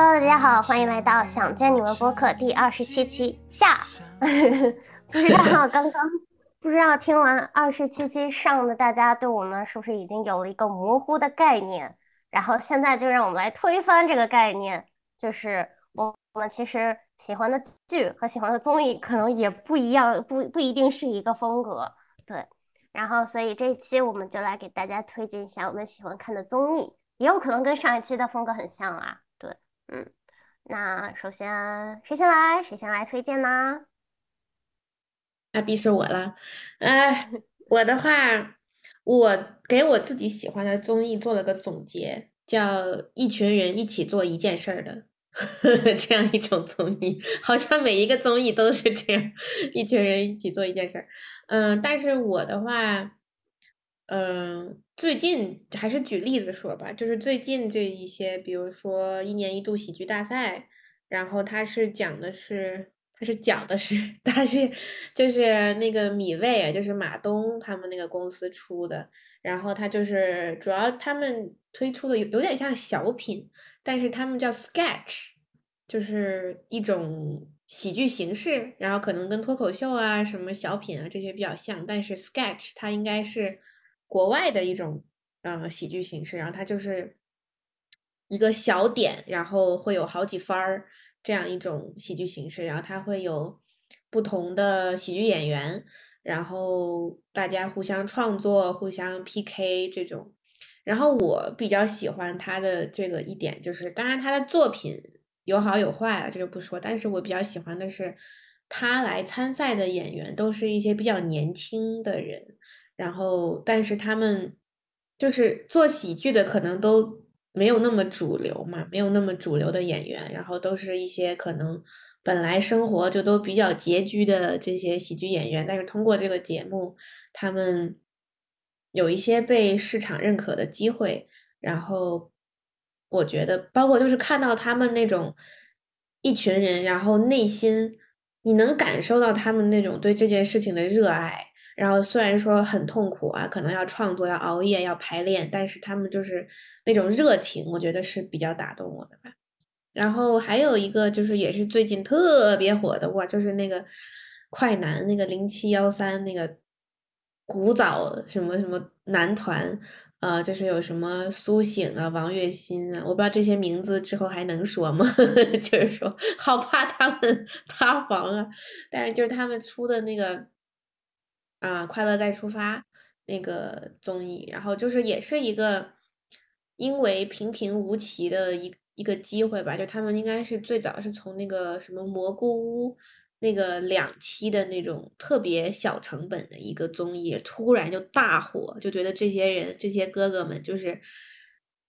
Hello，大家好，欢迎来到想见你们播客第二十七期下。不知道 刚刚不知道听完二十七期上的大家对我们是不是已经有了一个模糊的概念？然后现在就让我们来推翻这个概念，就是我我们其实喜欢的剧和喜欢的综艺可能也不一样，不不一定是一个风格。对，然后所以这一期我们就来给大家推荐一下我们喜欢看的综艺，也有可能跟上一期的风格很像啊。嗯，那首先谁先来？谁先来推荐呢？那必是我了。哎，我的话，我给我自己喜欢的综艺做了个总结，叫一群人一起做一件事儿的 这样一种综艺，好像每一个综艺都是这样，一群人一起做一件事儿。嗯，但是我的话，嗯，最近还是举例子说吧，就是最近这一些，比如说一年一度喜剧大赛，然后它是讲的是。它是讲的是，它是就是那个米未，就是马东他们那个公司出的，然后他就是主要他们推出的有有点像小品，但是他们叫 sketch，就是一种喜剧形式，然后可能跟脱口秀啊、什么小品啊这些比较像，但是 sketch 它应该是国外的一种呃喜剧形式，然后它就是一个小点，然后会有好几番儿。这样一种喜剧形式，然后它会有不同的喜剧演员，然后大家互相创作、互相 PK 这种。然后我比较喜欢他的这个一点，就是当然他的作品有好有坏了，这就不说。但是我比较喜欢的是他来参赛的演员都是一些比较年轻的人，然后但是他们就是做喜剧的，可能都。没有那么主流嘛，没有那么主流的演员，然后都是一些可能本来生活就都比较拮据的这些喜剧演员，但是通过这个节目，他们有一些被市场认可的机会，然后我觉得，包括就是看到他们那种一群人，然后内心你能感受到他们那种对这件事情的热爱。然后虽然说很痛苦啊，可能要创作、要熬夜、要排练，但是他们就是那种热情，我觉得是比较打动我的吧。然后还有一个就是也是最近特别火的哇，就是那个快男那个零七幺三那个古早什么什么男团，呃，就是有什么苏醒啊、王栎鑫啊，我不知道这些名字之后还能说吗？就是说好怕他们塌房啊，但是就是他们出的那个。啊，快乐再出发那个综艺，然后就是也是一个因为平平无奇的一一个机会吧，就他们应该是最早是从那个什么蘑菇屋那个两期的那种特别小成本的一个综艺，突然就大火，就觉得这些人这些哥哥们就是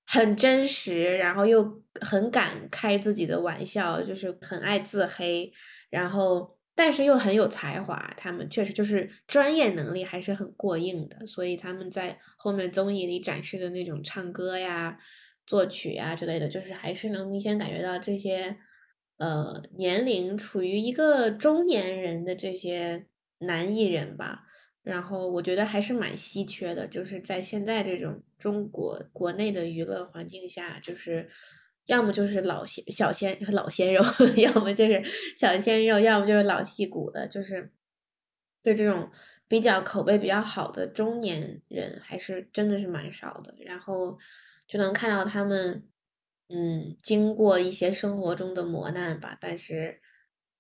很真实，然后又很敢开自己的玩笑，就是很爱自黑，然后。但是又很有才华，他们确实就是专业能力还是很过硬的，所以他们在后面综艺里展示的那种唱歌呀、作曲呀之类的，就是还是能明显感觉到这些呃年龄处于一个中年人的这些男艺人吧。然后我觉得还是蛮稀缺的，就是在现在这种中国国内的娱乐环境下，就是。要么就是老鲜小鲜老鲜肉，要么就是小鲜肉，要么就是老戏骨的，就是对这种比较口碑比较好的中年人，还是真的是蛮少的。然后就能看到他们，嗯，经过一些生活中的磨难吧，但是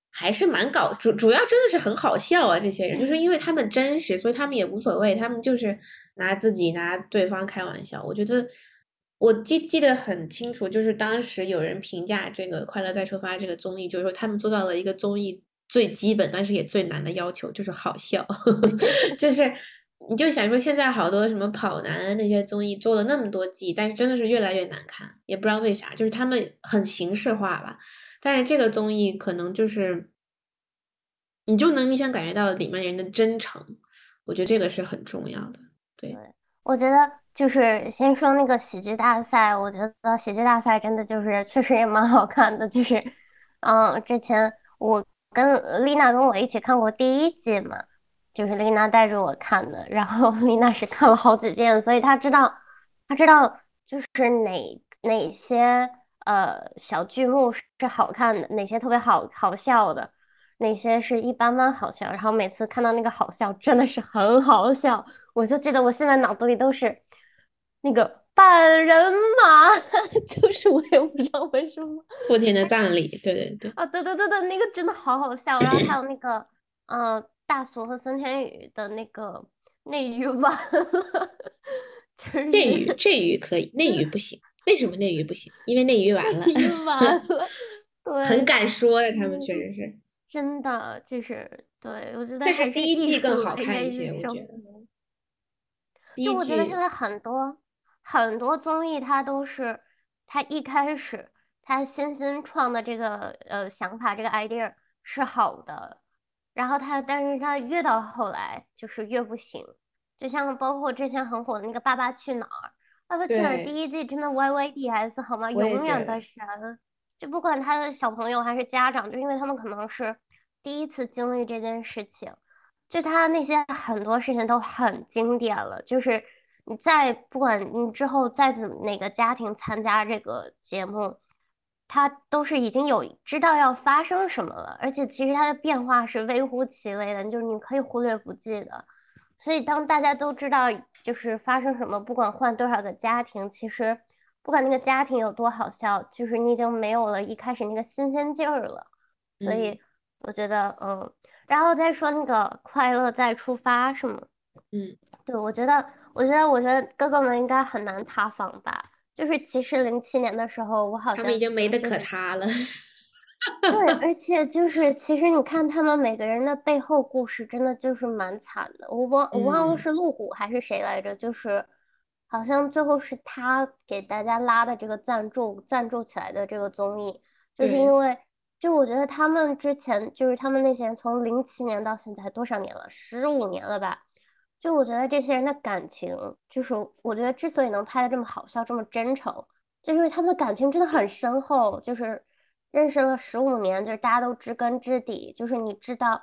还是蛮搞主，主要真的是很好笑啊！这些人就是因为他们真实，所以他们也无所谓，他们就是拿自己拿对方开玩笑。我觉得。我记记得很清楚，就是当时有人评价这个《快乐再出发》这个综艺，就是说他们做到了一个综艺最基本，但是也最难的要求，就是好笑。就是你就想说，现在好多什么跑男那些综艺做了那么多季，但是真的是越来越难看，也不知道为啥，就是他们很形式化吧。但是这个综艺可能就是，你就能明显感觉到里面人的真诚，我觉得这个是很重要的。对，我觉得。就是先说那个喜剧大赛，我觉得喜剧大赛真的就是确实也蛮好看的。就是，嗯，之前我跟丽娜跟我一起看过第一季嘛，就是丽娜带着我看的，然后 丽娜是看了好几遍，所以她知道，她知道就是哪哪些呃小剧目是好看的，哪些特别好好笑的，哪些是一般般好笑。然后每次看到那个好笑，真的是很好笑，我就记得我现在脑子里都是那个半人马，就是我也不知道为什么。父亲的葬礼，对对对。啊，对对对对，那个真的好好笑。然后还有那个，呃，大俗和孙天宇的那个内娱完了，就是内娱这娱可以，内娱不行。为什么内娱不行？因为内娱完了。完了，对，很敢说呀，他们确实是。真的就是对，我觉得。但是第一季更好看一些，我觉得。就我觉得现在很多很多综艺，它都是它一开始。它新新创的这个呃想法，这个 idea 是好的，然后它，但是它越到后来就是越不行，就像包括之前很火的那个《爸爸去哪儿》，《爸爸去哪儿》第一季真的 YYDS 好吗？永远的神，就不管他的小朋友还是家长，就因为他们可能是第一次经历这件事情，就他那些很多事情都很经典了，就是你再不管你之后再怎哪个家庭参加这个节目。他都是已经有知道要发生什么了，而且其实它的变化是微乎其微的，就是你可以忽略不计的。所以当大家都知道就是发生什么，不管换多少个家庭，其实不管那个家庭有多好笑，就是你已经没有了一开始那个新鲜劲儿了。所以我觉得，嗯，然后再说那个快乐再出发是吗？嗯，对，我觉得，我觉得，我觉得哥哥们应该很难塌房吧。就是其实零七年的时候，我好像他们已经没得可塌了。对，而且就是其实你看他们每个人的背后故事，真的就是蛮惨的。我忘我忘了是路虎还是谁来着，就是好像最后是他给大家拉的这个赞助赞助起来的这个综艺，就是因为就我觉得他们之前就是他们那些人从零七年到现在多少年了，十五年了吧。就我觉得这些人的感情，就是我觉得之所以能拍的这么好笑、这么真诚，就是因为他们的感情真的很深厚，就是认识了十五年，就是大家都知根知底，就是你知道，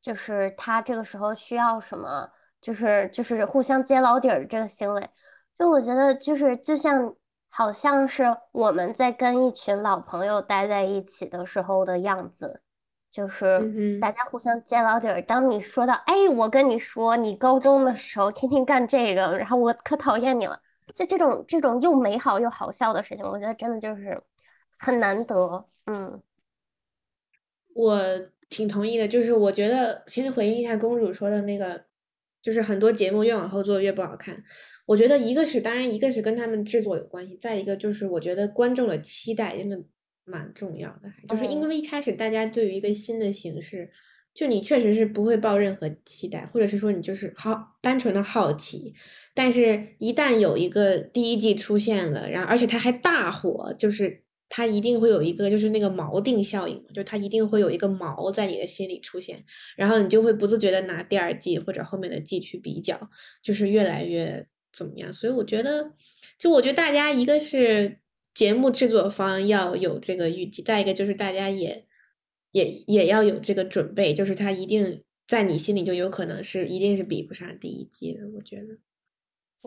就是他这个时候需要什么，就是就是互相揭老底儿这个行为，就我觉得就是就像好像是我们在跟一群老朋友待在一起的时候的样子。就是大家互相揭老底儿。当你说到，哎，我跟你说，你高中的时候天天干这个，然后我可讨厌你了。就这种这种又美好又好笑的事情，我觉得真的就是很难得。嗯，我挺同意的。就是我觉得，其实回应一下公主说的那个，就是很多节目越往后做越不好看。我觉得一个是，当然一个是跟他们制作有关系，再一个就是我觉得观众的期待真的。蛮重要的，就是因为一开始大家对于一个新的形式，就你确实是不会抱任何期待，或者是说你就是好单纯的好奇，但是一旦有一个第一季出现了，然后而且它还大火，就是它一定会有一个就是那个锚定效应，就它一定会有一个锚在你的心里出现，然后你就会不自觉的拿第二季或者后面的季去比较，就是越来越怎么样？所以我觉得，就我觉得大家一个是。节目制作方要有这个预计，再一个就是大家也也也要有这个准备，就是他一定在你心里就有可能是一定是比不上第一季的，我觉得。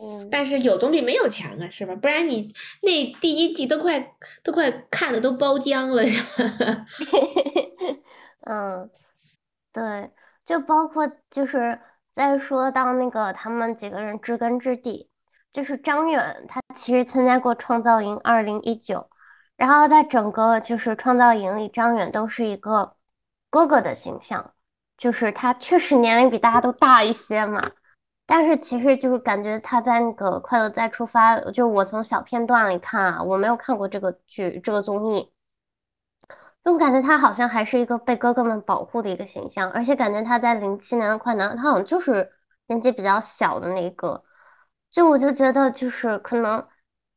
嗯。但是有总比没有强啊，是吧？不然你那第一季都快都快看的都包浆了，是吧？嗯，对，就包括就是再说到那个他们几个人知根知底。就是张远，他其实参加过《创造营二零一九》，然后在整个就是《创造营》里，张远都是一个哥哥的形象，就是他确实年龄比大家都大一些嘛，但是其实就是感觉他在那个《快乐再出发》，就我从小片段里看啊，我没有看过这个剧这个综艺，就我感觉他好像还是一个被哥哥们保护的一个形象，而且感觉他在零七年的《快男》，他好像就是年纪比较小的那个。就我就觉得，就是可能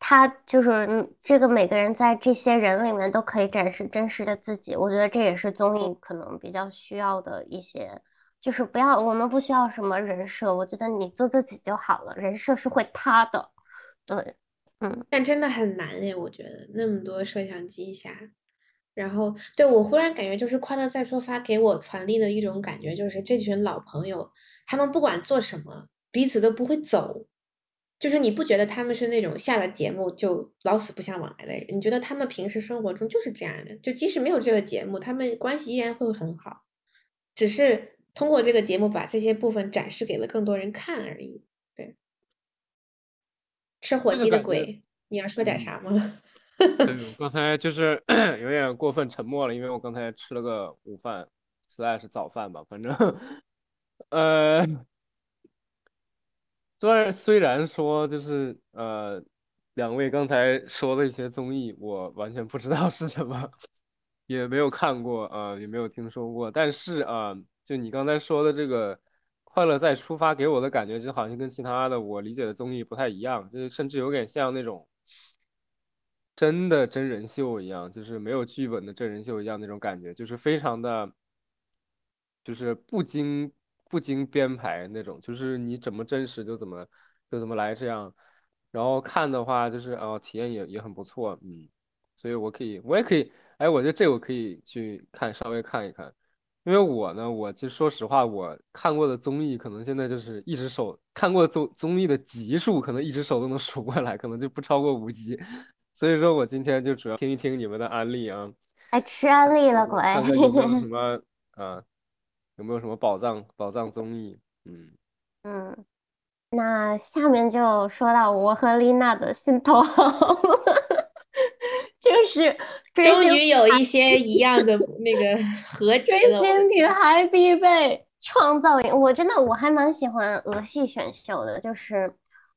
他就是这个每个人在这些人里面都可以展示真实的自己。我觉得这也是综艺可能比较需要的一些，就是不要我们不需要什么人设，我觉得你做自己就好了，人设是会塌的。对，嗯，但真的很难哎，我觉得那么多摄像机下，然后对我忽然感觉就是《快乐再出发》给我传递的一种感觉，就是这群老朋友，他们不管做什么，彼此都不会走。就是你不觉得他们是那种下了节目就老死不相往来的人？你觉得他们平时生活中就是这样的？就即使没有这个节目，他们关系依然会很好，只是通过这个节目把这些部分展示给了更多人看而已。对，吃火鸡的鬼，你要说点啥吗？对，我刚才就是 有点过分沉默了，因为我刚才吃了个午饭，slash 早饭吧，反正，呃。虽然虽然说就是呃，两位刚才说的一些综艺，我完全不知道是什么，也没有看过啊，也没有听说过。但是啊，就你刚才说的这个《快乐再出发》，给我的感觉就好像跟其他的我理解的综艺不太一样，就是甚至有点像那种真的真人秀一样，就是没有剧本的真人秀一样那种感觉，就是非常的，就是不经。不经编排那种，就是你怎么真实就怎么就怎么来这样，然后看的话就是哦，体验也也很不错，嗯，所以我可以，我也可以，哎，我觉得这我可以去看，稍微看一看，因为我呢，我就说实话，我看过的综艺可能现在就是一只手看过综综艺的集数，可能一只手都能数过来，可能就不超过五集，所以说我今天就主要听一听你们的安利啊，哎，吃安利了，鬼，看看有没有什么啊。有没有什么宝藏宝藏综艺？嗯嗯，那下面就说到我和丽娜的心头好，就是终于有一些一样的那个和解了。追星女孩必备创造营，我真的我还蛮喜欢俄系选秀的，就是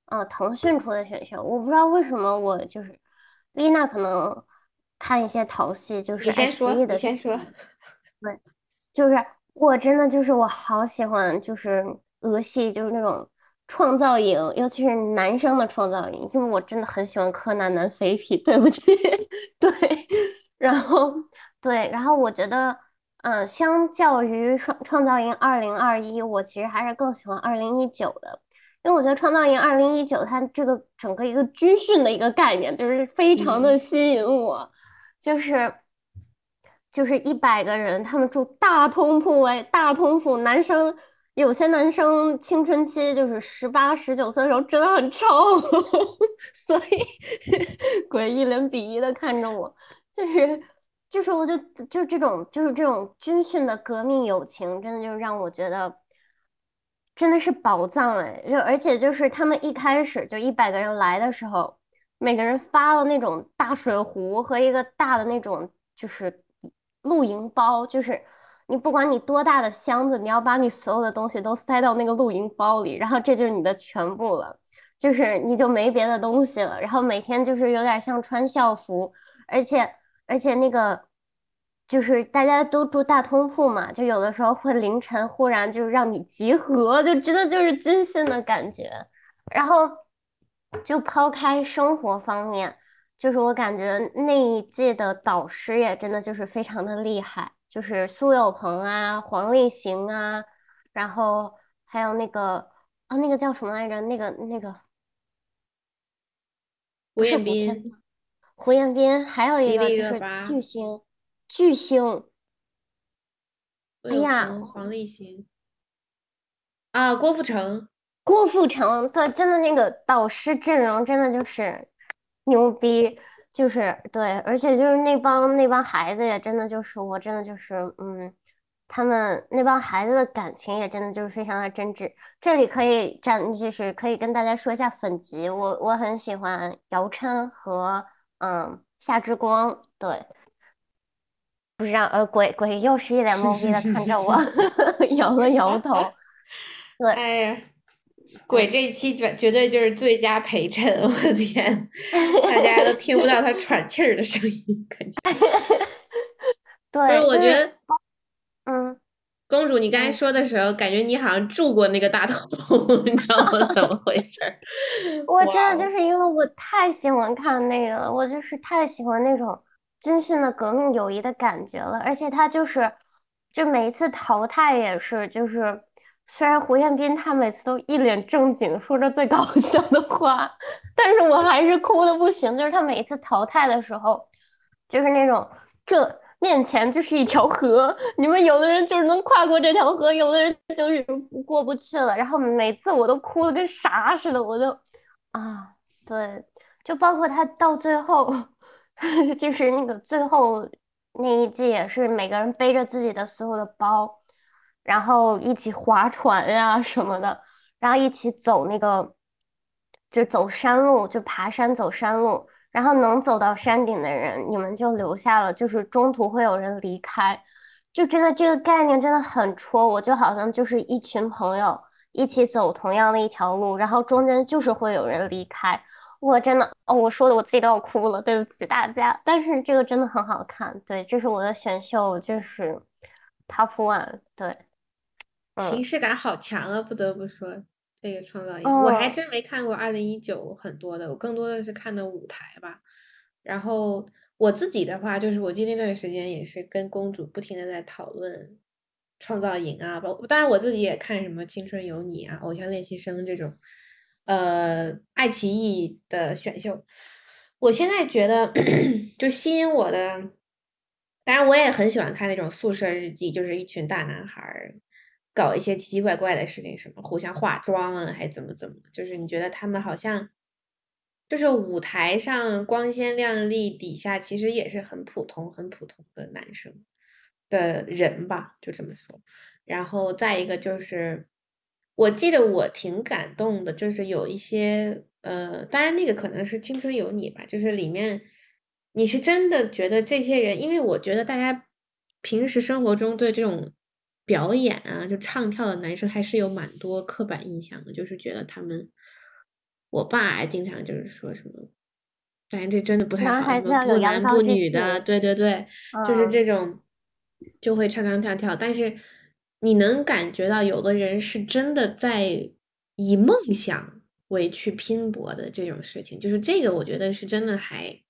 呃腾讯出的选秀，我不知道为什么我就是丽娜可能看一些淘系，就是你先说，你先说，对，就是。我真的就是我好喜欢，就是俄系，就是那种创造营，尤其是男生的创造营，因为我真的很喜欢柯南男 CP。对不起，对，然后对，然后我觉得，嗯，相较于创创造营二零二一，我其实还是更喜欢二零一九的，因为我觉得创造营二零一九它这个整个一个军训的一个概念，就是非常的吸引我，就是。就是一百个人，他们住大通铺哎，大通铺，男生有些男生青春期就是十八、十九岁的时候真的很臭，所以 鬼一脸鄙夷的看着我，就是就是我就就这种就是这种军训的革命友情，真的就让我觉得真的是宝藏哎，就而且就是他们一开始就一百个人来的时候，每个人发了那种大水壶和一个大的那种就是。露营包就是你不管你多大的箱子，你要把你所有的东西都塞到那个露营包里，然后这就是你的全部了，就是你就没别的东西了。然后每天就是有点像穿校服，而且而且那个就是大家都住大通铺嘛，就有的时候会凌晨忽然就是让你集合，就真的就是军训的感觉。然后就抛开生活方面。就是我感觉那一届的导师也真的就是非常的厉害，就是苏有朋啊、黄立行啊，然后还有那个啊，那个叫什么来着？那个那个胡彦斌，胡彦斌，还有一个就是巨星，巨星。哎呀，黄立行啊，郭富城，郭富城，对，真的那个导师阵容真的就是。牛逼，就是对，而且就是那帮那帮孩子也真的就是我真的就是嗯，他们那帮孩子的感情也真的就是非常的真挚。这里可以站，就是可以跟大家说一下粉籍，我我很喜欢姚琛和嗯夏之光，对，不知道呃鬼鬼又是一脸懵逼的看着我，摇了摇头，对，哎呀。鬼这一期绝绝对就是最佳陪衬，我的天，大家都听不到他 喘气儿的声音，感觉。对，是我觉得，嗯，公主，你刚才说的时候，感觉你好像住过那个大头，你知道吗？怎么回事？我真的就是因为我太喜欢看那个了，我就是太喜欢那种军训的革命友谊的感觉了，而且他就是，就每一次淘汰也是，就是。虽然胡彦斌他每次都一脸正经说着最搞笑的话，但是我还是哭的不行。就是他每次淘汰的时候，就是那种这面前就是一条河，你们有的人就是能跨过这条河，有的人就是过不去了。然后每次我都哭的跟啥似的，我都啊，对，就包括他到最后，就是那个最后那一季也是每个人背着自己的所有的包，然后一起划船呀什么的，然后一起走那个，就走山路，就爬山走山路，然后能走到山顶的人，你们就留下了，就是中途会有人离开，就真的这个概念真的很戳我，就好像就是一群朋友。一起走同样的一条路，然后中间就是会有人离开。我真的，哦，我说的我自己都要哭了，对不起大家。但是这个真的很好看，对，这是我的选秀，就是 top one，对，形嗯，式感好强啊，不得不说这个创造营，我还哦，真没看过二零一九很多的，我更多的是看的舞台吧。然后我自己的话，就是我记得那段时间也是跟公主不停的在讨论创造营啊，包当然我自己也看什么青春有你啊、偶像练习生这种，呃，爱奇艺的选秀。我现在觉得就吸引我的，当然我也很喜欢看那种宿舍日记，就是一群大男孩儿搞一些奇奇怪怪的事情，什么互相化妆啊，还怎么怎么，就是你觉得他们好像就是舞台上光鲜亮丽，底下其实也是很普通、很普通的男生的人吧，就这么说。然后再一个就是，我记得我挺感动的，就是有一些呃，当然那个可能是《青春有你》吧，就是里面你是真的觉得这些人，因为我觉得大家平时生活中对这种表演啊，就唱跳的男生还是有蛮多刻板印象的，就是觉得他们，我爸经常就是说什么，但这真的不太好，不男不女的，气，对对对，就是嗯，这种就会唱唱跳跳，但是你能感觉到有的人是真的在以梦想为去拼搏的这种事情，就是这个我觉得是真的还。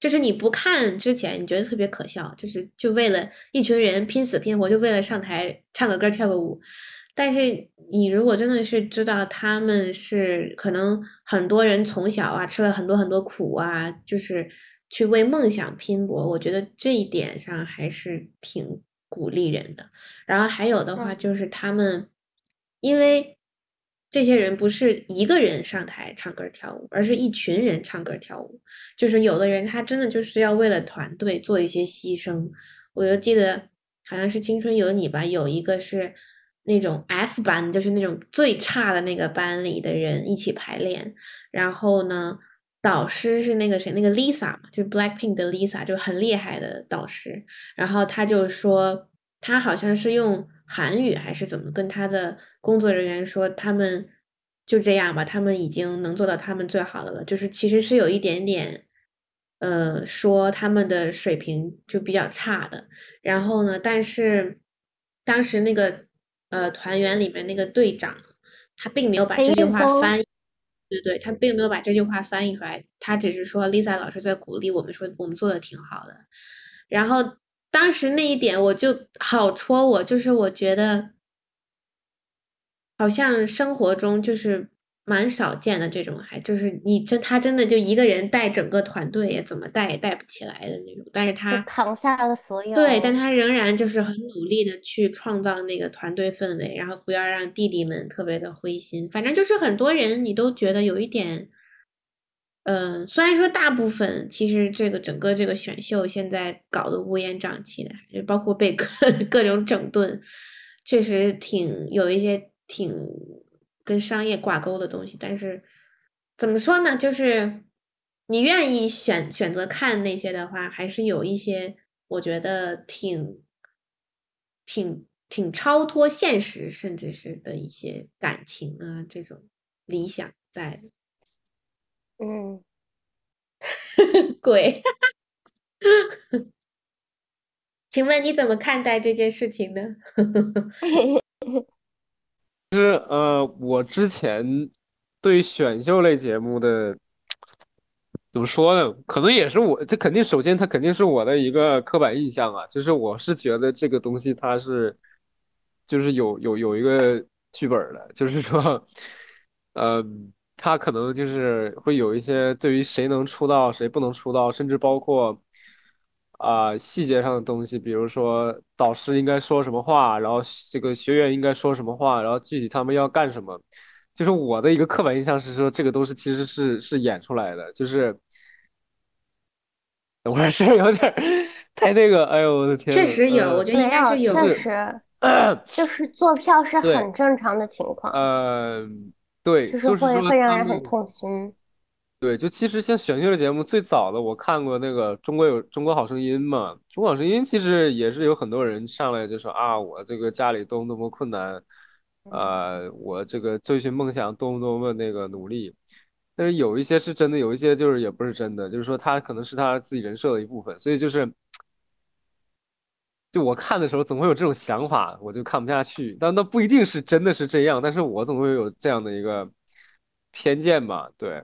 就是你不看之前，你觉得特别可笑，就是就为了一群人拼死拼活，就为了上台唱个歌跳个舞。但是你如果真的是知道他们是可能很多人从小啊吃了很多很多苦啊，就是去为梦想拼搏，我觉得这一点上还是挺鼓励人的。然后还有的话嗯，就是他们，因为这些人不是一个人上台唱歌跳舞，而是一群人唱歌跳舞。就是有的人他真的就是要为了团队做一些牺牲。我就记得好像是《青春有你》吧，有一个是那种 F 班，就是那种最差的那个班里的人一起排练，然后呢，导师是那个谁，那个 Lisa 嘛，就是 Blackpink 的 Lisa，就很厉害的导师。然后他就说，他好像是用韩语还是怎么跟他的工作人员说，他们就这样吧，他们已经能做到他们最好的了，就是其实是有一点点，呃，说他们的水平就比较差的。然后呢，但是当时那个呃团员里面那个队长，他并没有把这句，话翻译。对对，他并没有把这句话翻译出来，他只是说 Lisa 老师在鼓励我们，说我们做的挺好的。然后当时那一点我就好戳我，就是我觉得好像生活中就是蛮少见的这种，还就是你真他真的就一个人带整个团队，也怎么带也带不起来的那种。但是他扛下了所有对，但，他仍然就是很努力的去创造那个团队氛围，然后不要让弟弟们特别的灰心。反正就是很多人你都觉得有一点。嗯，虽然说大部分其实这个整个这个选秀现在搞得乌烟瘴气的，就包括被 各各种整顿，确实挺有一些挺跟商业挂钩的东西。但是怎么说呢，就是你愿意选选择看那些的话，还是有一些我觉得挺挺挺超脱现实，甚至是的一些感情啊这种理想在。嗯。鬼。请问你怎么看待这件事情呢？呃，我之前对选秀类节目的怎么说呢？可能也是我，这肯定首先它肯定是我的一个刻板印象啊，就是我是觉得这个东西它是就是有有有一个剧本的，就是说，呃，它可能就是会有一些对于谁能出道谁不能出道，甚至包括啊、细节上的东西，比如说导师应该说什么话，然后这个学员应该说什么话，然后具体他们要干什么。就是我的一个刻板印象是说，这个都是其实是是演出来的，就是等会儿是有点太那个，哎呦我的天，确实有，我觉得应该是有，确实，就是坐票是很正常的情况，呃，对，就是会会让人很痛心。对，就其实像选秀的节目，最早的我看过那个中国有中国好声音嘛，中国好声音其实也是有很多人上来就说啊，我这个家里多么多么困难，呃，我这个追寻梦想多么多么那个努力，但是有一些是真的，有一些就是也不是真的，就是说他可能是他自己人设的一部分，所以就是，就我看的时候总会有这种想法，我就看不下去，但那不一定是真的是这样，但是我总会有这样的一个偏见吧，对。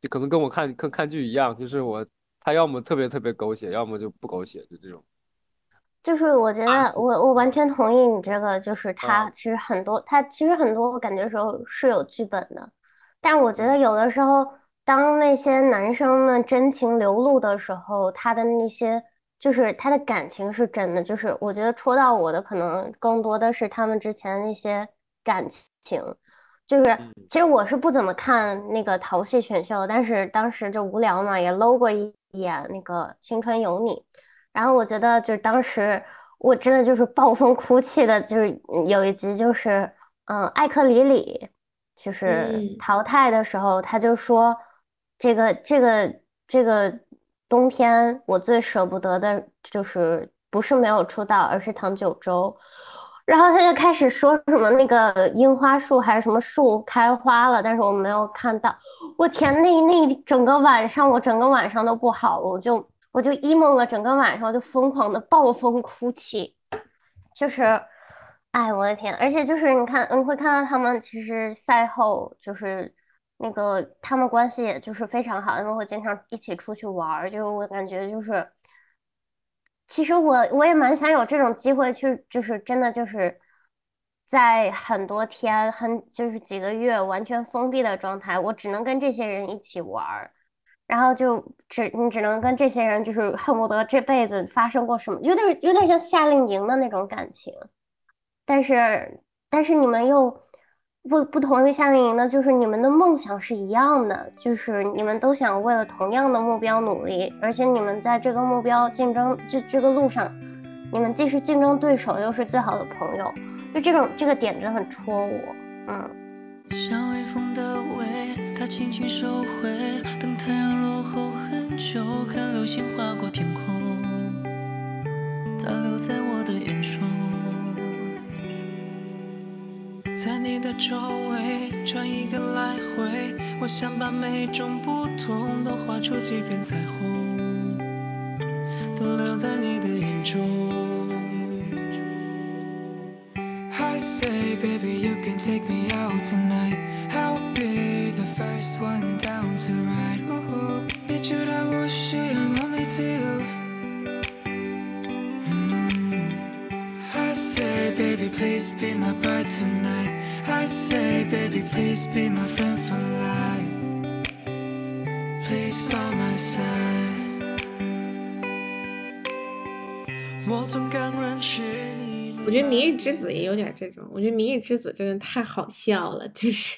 就可能跟我看看看剧一样，就是我他要么特别特别狗血，要么就不狗血，就这种。就是我觉得我我完全同意你这个，就是他其实很多他其实很多我感觉时候是有剧本的，但我觉得有的时候当那些男生们真情流露的时候，他的那些就是他的感情是真的，就是我觉得戳到我的可能更多的是他们之前那些感情。就是，其实我是不怎么看那个淘系选秀，但是当时就无聊嘛，也搂过一眼那个《青春有你》，然后我觉得就是当时我真的就是暴风哭泣的，就是有一集就是，嗯，艾克里里就是淘汰的时候，他就说这个这个这个冬天我最舍不得的就是不是没有出道，而是唐九洲。然后他就开始说什么那个樱花树还是什么树开花了，但是我没有看到。我天，那那整个晚上我整个晚上都不好了，我就我就 emo 了整个晚上我，就疯狂的暴风哭泣。就是，哎，我的天！而且就是你看，你会看到他们其实赛后就是那个他们关系也就是非常好，他们会经常一起出去玩儿，就我感觉就是。其实我我也蛮想有这种机会去，就是真的就是在很多天很就是几个月完全封闭的状态，我只能跟这些人一起玩儿，然后就只你只能跟这些人就是恨不得这辈子发生过什么，有点有点像夏令营的那种感情，但是但是你们又。不不同于夏令营的，就是你们的梦想是一样的，就是你们都想为了同样的目标努力，而且你们在这个目标竞争这这个路上，你们既是竞争对手，又是最好的朋友，就这种这个点真的很戳我，嗯。像微风的尾，它轻轻收回，等太阳落后很久，看流星划过天空，它留在我的眼中。在你的周围转一个来回，我想把每种不同都画出几片彩虹，都留在你的眼中。I say baby you can take me out tonight, I'll be the first one down to ride. Ooh, 你知道我需要 baby please be my bride tonight i say baby please be my friend for life please by my side 我总敢认识你我觉得明日之子也有点这种我觉得明日之子真的太好笑了就是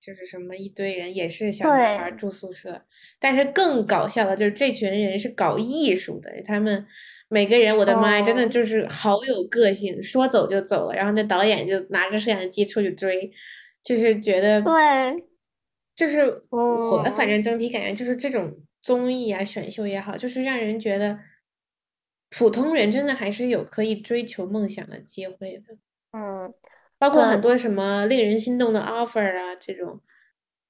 就是什么一堆人也是小女孩住宿舍但是更搞笑的就是这群人是搞艺术的他们每个人，我的妈呀，真的就是好有个性，说走就走了。然后那导演就拿着摄像机出去追，就是觉得对，就是我反正整体感觉就是这种综艺啊、选秀也好，就是让人觉得普通人真的还是有可以追求梦想的机会的。嗯，包括很多什么令人心动的 offer 啊，这种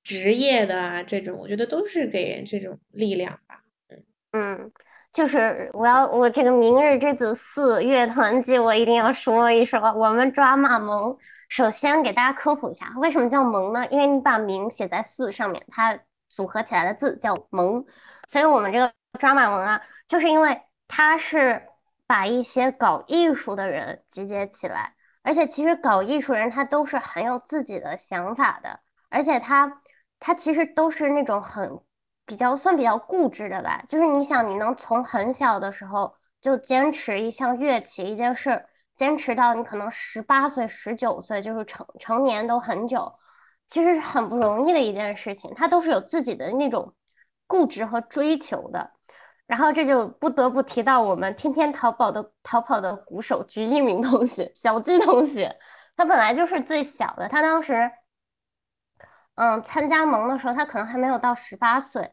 职业的啊，这种我觉得都是给人这种力量吧。嗯嗯。就是我要我这个《明日之子四》乐团季，我一定要说一说。我们抓马萌，首先给大家科普一下，为什么叫萌呢？因为你把“名”写在“四”上面，它组合起来的字叫“萌”。所以我们这个抓马萌啊，就是因为它是把一些搞艺术的人集结起来，而且其实搞艺术人他都是很有自己的想法的，而且他他其实都是那种很。比较算比较固执的吧，就是你想，你能从很小的时候就坚持一项乐器一件事，坚持到你可能十八岁、十九岁，就是成成年都很久。其实是很不容易的一件事情，他都是有自己的那种固执和追求的。然后这就不得不提到我们天天逃跑的逃跑的鼓手鞠一鸣同学，小鞠同学，他本来就是最小的，他当时，嗯，参加盟的时候，他可能还没有到十八岁，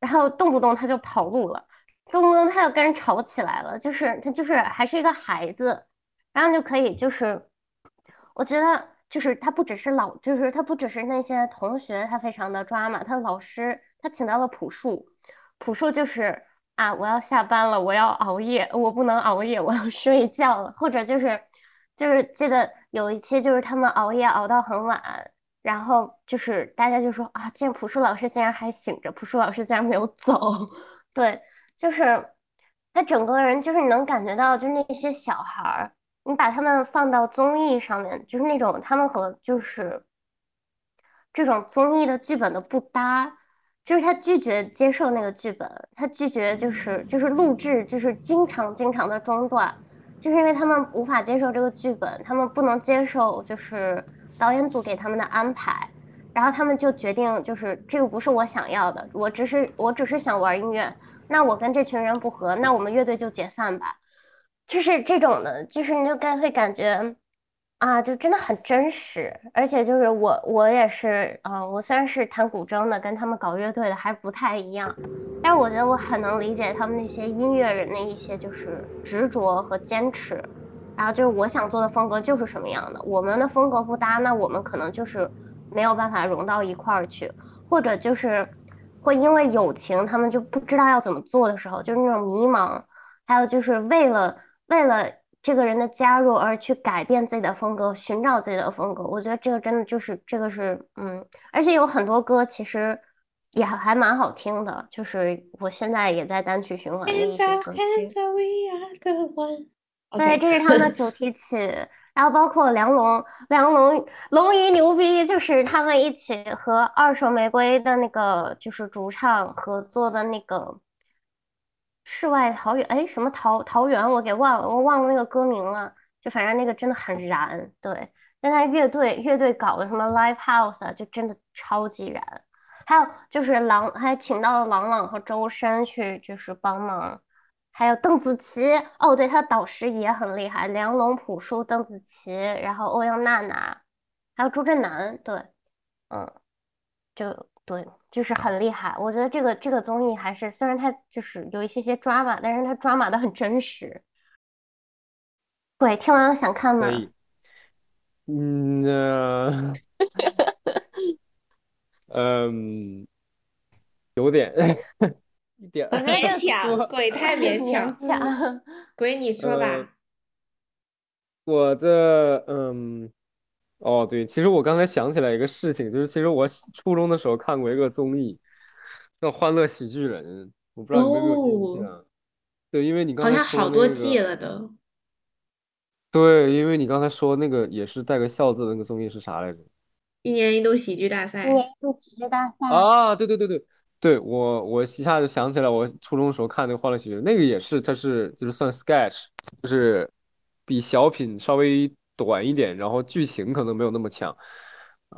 然后动不动他就跑路了，动不动他就跟人吵起来了，就是他就是还是一个孩子，然后就可以就是，我觉得就是他不只是老，就是他不只是那些同学，他非常的抓马，他老师他请到了朴树，朴树就是啊，我要下班了，我要熬夜，我不能熬夜，我要睡觉了，或者就是就是记得有一期就是他们熬夜熬到很晚。然后就是大家就说啊，见朴树老师竟然还醒着，朴树老师竟然没有走。对，就是他整个人就是你能感觉到，就是那些小孩儿，你把他们放到综艺上面，就是那种他们和就是这种综艺的剧本的不搭，就是他拒绝接受那个剧本，他拒绝就是就是录制，就是经常经常的中断，就是因为他们无法接受这个剧本，他们不能接受就是。导演组给他们的安排，然后他们就决定，就是这个不是我想要的，我只是我只是想玩音乐，那我跟这群人不合，那我们乐队就解散吧，就是这种的，就是你就该会感觉，啊，就真的很真实，而且就是我我也是，嗯，我虽然是弹古筝的，跟他们搞乐队的还不太一样，但是我觉得我很能理解他们那些音乐人的一些就是执着和坚持。然后就是我想做的风格就是什么样的，我们的风格不搭，那我们可能就是没有办法融到一块儿去，或者就是会因为友情，他们就不知道要怎么做的时候，就是那种迷茫，还有就是为了为了这个人的加入而去改变自己的风格，寻找自己的风格。我觉得这个真的就是这个是嗯，而且有很多歌其实也还蛮好听的，就是我现在也在单曲循环的一些歌曲。对，这是他们的主题曲，然后包括梁龙，梁龙龙姨牛逼，就是他们一起和二手玫瑰的那个就是主唱合作的那个世外桃源，哎，什么桃桃源我给忘了，我忘了那个歌名了，就反正那个真的很燃，对，跟他乐队乐队搞的什么 live house 啊，就真的超级燃，还有就是郎还请到了郎朗和周深去就是帮忙。还有邓紫棋哦，对，他导师也很厉害，梁龙、朴树、邓紫棋，然后欧阳娜娜，还有朱振南，对，嗯，就对，就是很厉害。我觉得这个这个综艺还是，虽然它就是有一些些抓马，但是它抓马的很真实。对，听完了想看吗？嗯，嗯，有点。一点勉强，鬼太勉强。鬼，你说吧。我的嗯，哦对，其实我刚才想起来一个事情，就是其实我初中的时候看过一个综艺，叫《欢乐喜剧人》，我不知道你有没有印象。对，因为你刚才好像好多季了都。对，因为你刚才说那个也是带个笑字的那个综艺是啥来着？一年一度喜剧大赛。一年一度喜剧大赛。啊，对对对对。对我，我一下就想起来，我初中时候看那个《欢乐喜剧人》，那个也是，它是就是算 sketch，就是比小品稍微短一点，然后剧情可能没有那么强。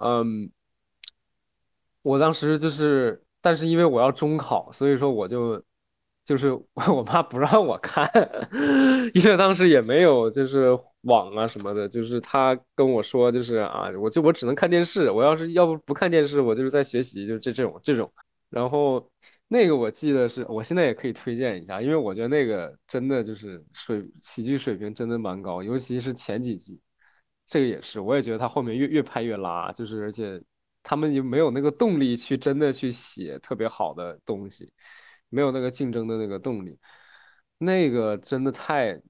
嗯，我当时就是，但是因为我要中考，所以说我就就是 我妈不让我看，因为当时也没有就是网啊什么的，就是她跟我说就是啊，我就我只能看电视，我要是要不不看电视，我就是在学习，就是这这种这种。然后那个我记得是，我现在也可以推荐一下，因为我觉得那个真的就是水喜剧水平真的蛮高，尤其是前几集，这个也是，我也觉得他后面越越拍越拉，就是而且他们也没有那个动力去真的去写特别好的东西，没有那个竞争的那个动力，那个真的太。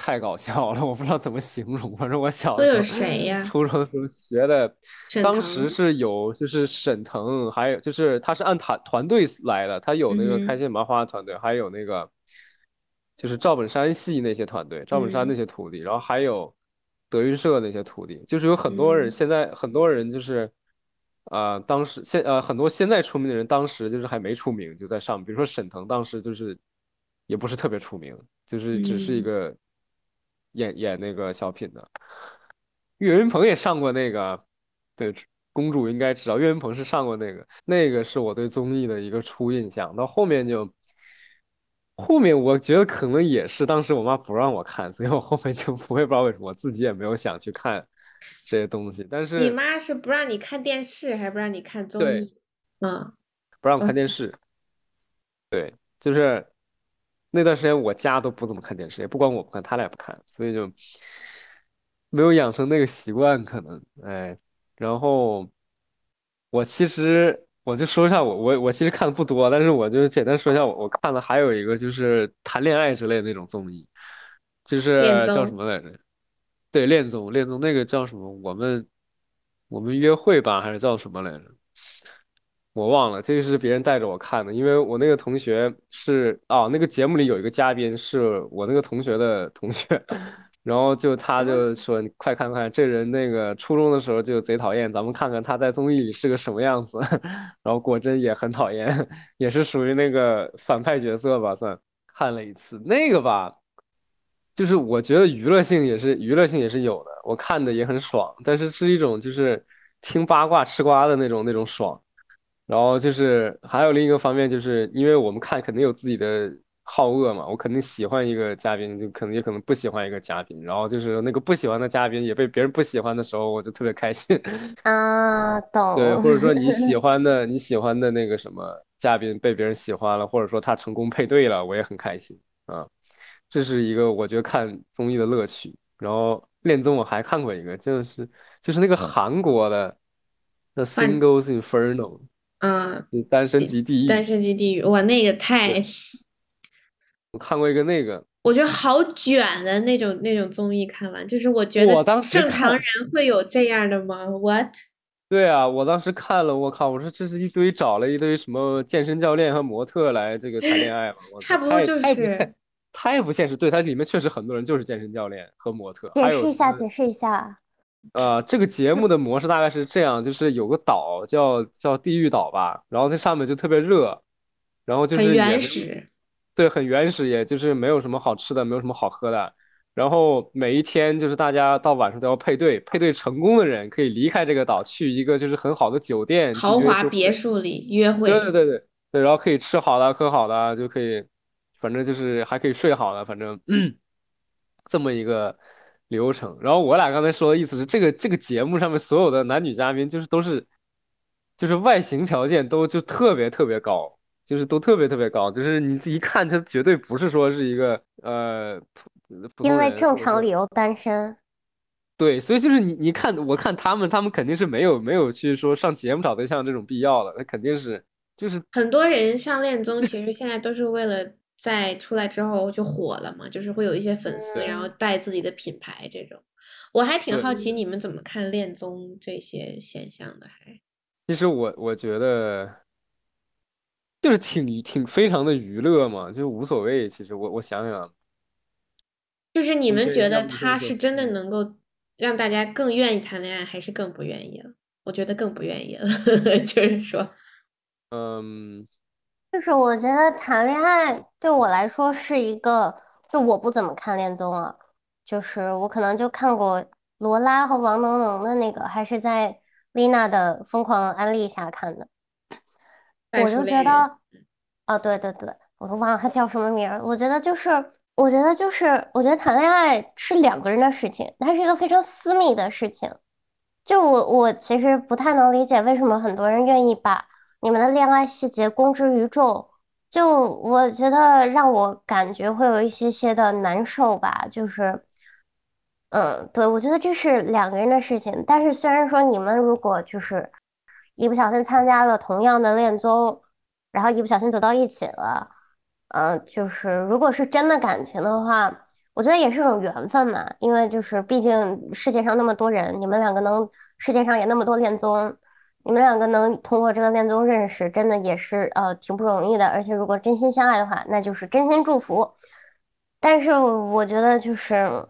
太搞笑了，我不知道怎么形容。反正我小都有谁呀？初中的时候学的，当时是有就是沈腾，还有就是他是按团团队来的，他有那个开心麻花团队，还有那个就是赵本山系那些团队，赵本山那些徒弟，然后还有德云社那些徒弟，就是有很多人。现在很多人就是啊，当时现呃很多现在出名的人，当时就是还没出名就在上，比如说沈腾，当时就是也不是特别出名，就是只是一个。演演那个小品的，岳云鹏也上过那个，对，公主应该知道，岳云鹏是上过那个，那个是我对综艺的一个初印象。到后面就，后面我觉得可能也是当时我妈不让我看，所以我后面就不会不知道为什么，我自己也没有想去看这些东西。但是你妈是不让你看电视，还是不让你看综艺？嗯，不让我看电视，对，就是那段时间我家都不怎么看电视，也不光我不看，他俩也不看，所以就没有养成那个习惯，可能哎。然后我其实我就说一下我我我其实看的不多，但是我就简单说一下我我看的还有一个就是谈恋爱之类的那种综艺，就是叫什么来着？对，恋综恋综那个叫什么？我们我们约会吧，还是叫什么来着？我忘了，这个是别人带着我看的，因为我那个同学是哦，那个节目里有一个嘉宾是我那个同学的同学，然后就他就说你快看看这人那个初中的时候就贼讨厌，咱们看看他在综艺里是个什么样子，然后果真也很讨厌，也是属于那个反派角色吧，算看了一次那个吧，就是我觉得娱乐性也是娱乐性也是有的，我看的也很爽，但是是一种就是听八卦吃瓜的那种那种爽。然后就是还有另一个方面，就是因为我们看肯定有自己的好恶嘛，我肯定喜欢一个嘉宾，就可能也可能不喜欢一个嘉宾，然后就是那个不喜欢的嘉宾也被别人不喜欢的时候，我就特别开心。啊，对，或者说你喜 欢的你喜欢的那个什么嘉宾被别人喜欢了，或者说他成功配对了，我也很开心啊。这是一个我觉得看综艺的乐趣。然后恋综我还看过一个，就是就是那个韩国的《The Singles Inferno》。嗯，就单身级地狱单，身级地狱，哇，那个太，我看过一个那个，我觉得好卷的那种那种综艺，看完就是我觉得我当时正常人会有这样的吗？What？对啊，我当时看了，我靠，我说这是一堆找了一堆什么健身教练和模特来这个谈恋爱嘛，我操太差不多就是太太不现实。对，它里面确实很多人就是健身教练和模特，解释一下，解释一下。呃，这个节目的模式大概是这样，就是有个岛叫叫地狱岛吧，然后这上面就特别热，然后就是很原始，对，很原始，也就是没有什么好吃的，没有什么好喝的。然后每一天就是大家到晚上都要配对，配对成功的人可以离开这个岛，去一个就是很好的酒店豪华别墅里约会，对对对对对，然后可以吃好的，喝好的，就可以，反正就是还可以睡好的，反正 这么一个流程。然后我俩刚才说的意思是，这个这个节目上面所有的男女嘉宾就是都是，就是外形条件都就特别特别高，就是都特别特别高，就是你自己一看，他绝对不是说是一个呃因为正常理由单身。对，所以就是你你看，我看他们，他们肯定是没有没有去说上节目找对象这种必要的，那肯定是就是很多人上恋综，其实现在都是为了在出来之后就火了嘛，就是会有一些粉丝，然后带自己的品牌这种。我还挺好奇你们怎么看恋综这些现象的，还其实我我觉得就是挺挺非常的娱乐嘛，就无所谓。其实我我想想，就是你们觉得他是真的嗯能够让大家更愿意谈恋爱，还是更不愿意了？我觉得更不愿意了，就是说，嗯，就是我觉得谈恋爱对我来说是一个，就我不怎么看恋综啊，就是我可能就看过罗拉和王能能的那个，还是在丽娜的疯狂安利下看的。我就觉得，哦，对对对，我都忘了他叫什么名儿。我觉得就是，我觉得就是，我觉得谈恋爱是两个人的事情，它是一个非常私密的事情。就我我其实不太能理解为什么很多人愿意把你们的恋爱细节公之于众。就我觉得让我感觉会有一些些的难受吧，就是。嗯，对，我觉得这是两个人的事情，但是虽然说你们如果就是一不小心参加了同样的恋综，然后一不小心走到一起了，嗯，就是如果是真的感情的话，我觉得也是种缘分嘛，因为就是毕竟世界上那么多人，你们两个能世界上也那么多恋综，你们两个能通过这个恋综认识，真的也是呃挺不容易的，而且如果真心相爱的话，那就是真心祝福。但是我觉得就是。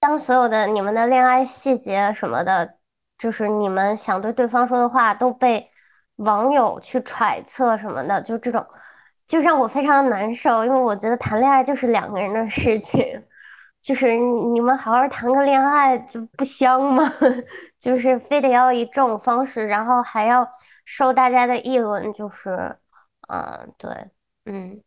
当所有的你们的恋爱细节什么的，就是你们想对对方说的话都被网友去揣测什么的，就这种，就让我非常难受，因为我觉得谈恋爱就是两个人的事情，就是你们好好谈个恋爱就不香吗？就是非得要以这种方式，然后还要受大家的议论，就是，嗯，对，嗯